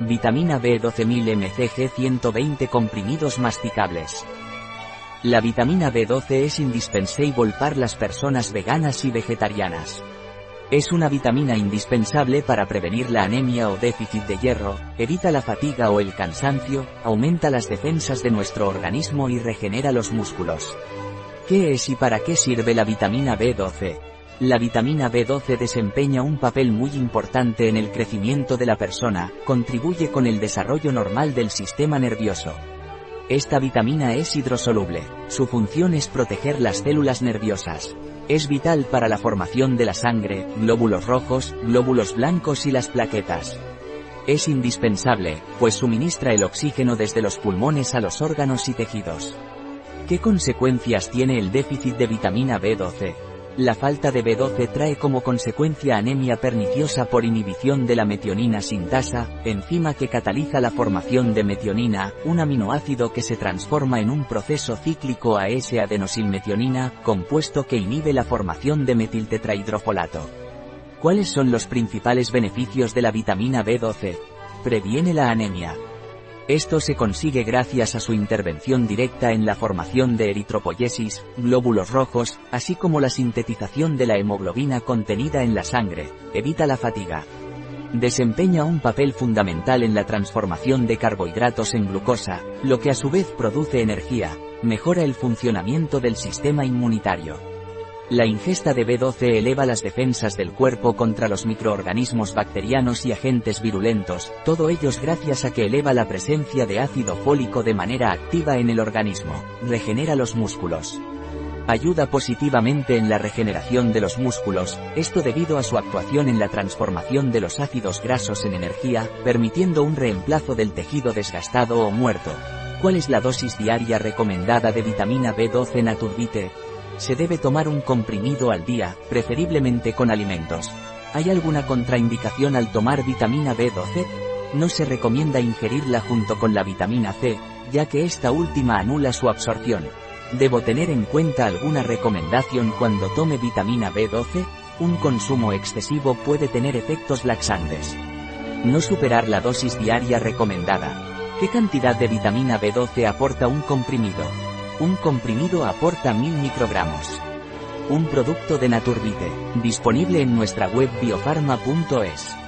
Vitamina B 12000 mcg 120 comprimidos masticables. La vitamina B12 es indispensable para las personas veganas y vegetarianas. Es una vitamina indispensable para prevenir la anemia o déficit de hierro, evita la fatiga o el cansancio, aumenta las defensas de nuestro organismo y regenera los músculos. ¿Qué es y para qué sirve la vitamina B12? La vitamina B12 desempeña un papel muy importante en el crecimiento de la persona, contribuye con el desarrollo normal del sistema nervioso. Esta vitamina es hidrosoluble, su función es proteger las células nerviosas. Es vital para la formación de la sangre, glóbulos rojos, glóbulos blancos y las plaquetas. Es indispensable, pues suministra el oxígeno desde los pulmones a los órganos y tejidos. ¿Qué consecuencias tiene el déficit de vitamina B12? La falta de B12 trae como consecuencia anemia perniciosa por inhibición de la metionina sintasa, enzima que cataliza la formación de metionina, un aminoácido que se transforma en un proceso cíclico a S-adenosilmetionina, compuesto que inhibe la formación de metiltetrahidrofolato. ¿Cuáles son los principales beneficios de la vitamina B12? Previene la anemia, esto se consigue gracias a su intervención directa en la formación de eritropoyesis, glóbulos rojos, así como la sintetización de la hemoglobina contenida en la sangre, evita la fatiga. Desempeña un papel fundamental en la transformación de carbohidratos en glucosa, lo que a su vez produce energía, mejora el funcionamiento del sistema inmunitario. La ingesta de B12 eleva las defensas del cuerpo contra los microorganismos bacterianos y agentes virulentos, todo ellos gracias a que eleva la presencia de ácido fólico de manera activa en el organismo, regenera los músculos. Ayuda positivamente en la regeneración de los músculos, esto debido a su actuación en la transformación de los ácidos grasos en energía, permitiendo un reemplazo del tejido desgastado o muerto. ¿Cuál es la dosis diaria recomendada de vitamina B12 Naturbite? Se debe tomar un comprimido al día, preferiblemente con alimentos. ¿Hay alguna contraindicación al tomar vitamina B12? No se recomienda ingerirla junto con la vitamina C, ya que esta última anula su absorción. ¿Debo tener en cuenta alguna recomendación cuando tome vitamina B12? Un consumo excesivo puede tener efectos laxantes. No superar la dosis diaria recomendada. ¿Qué cantidad de vitamina B12 aporta un comprimido? Un comprimido aporta 1000 microgramos. Un producto de Naturbite, disponible en nuestra web biofarma.es.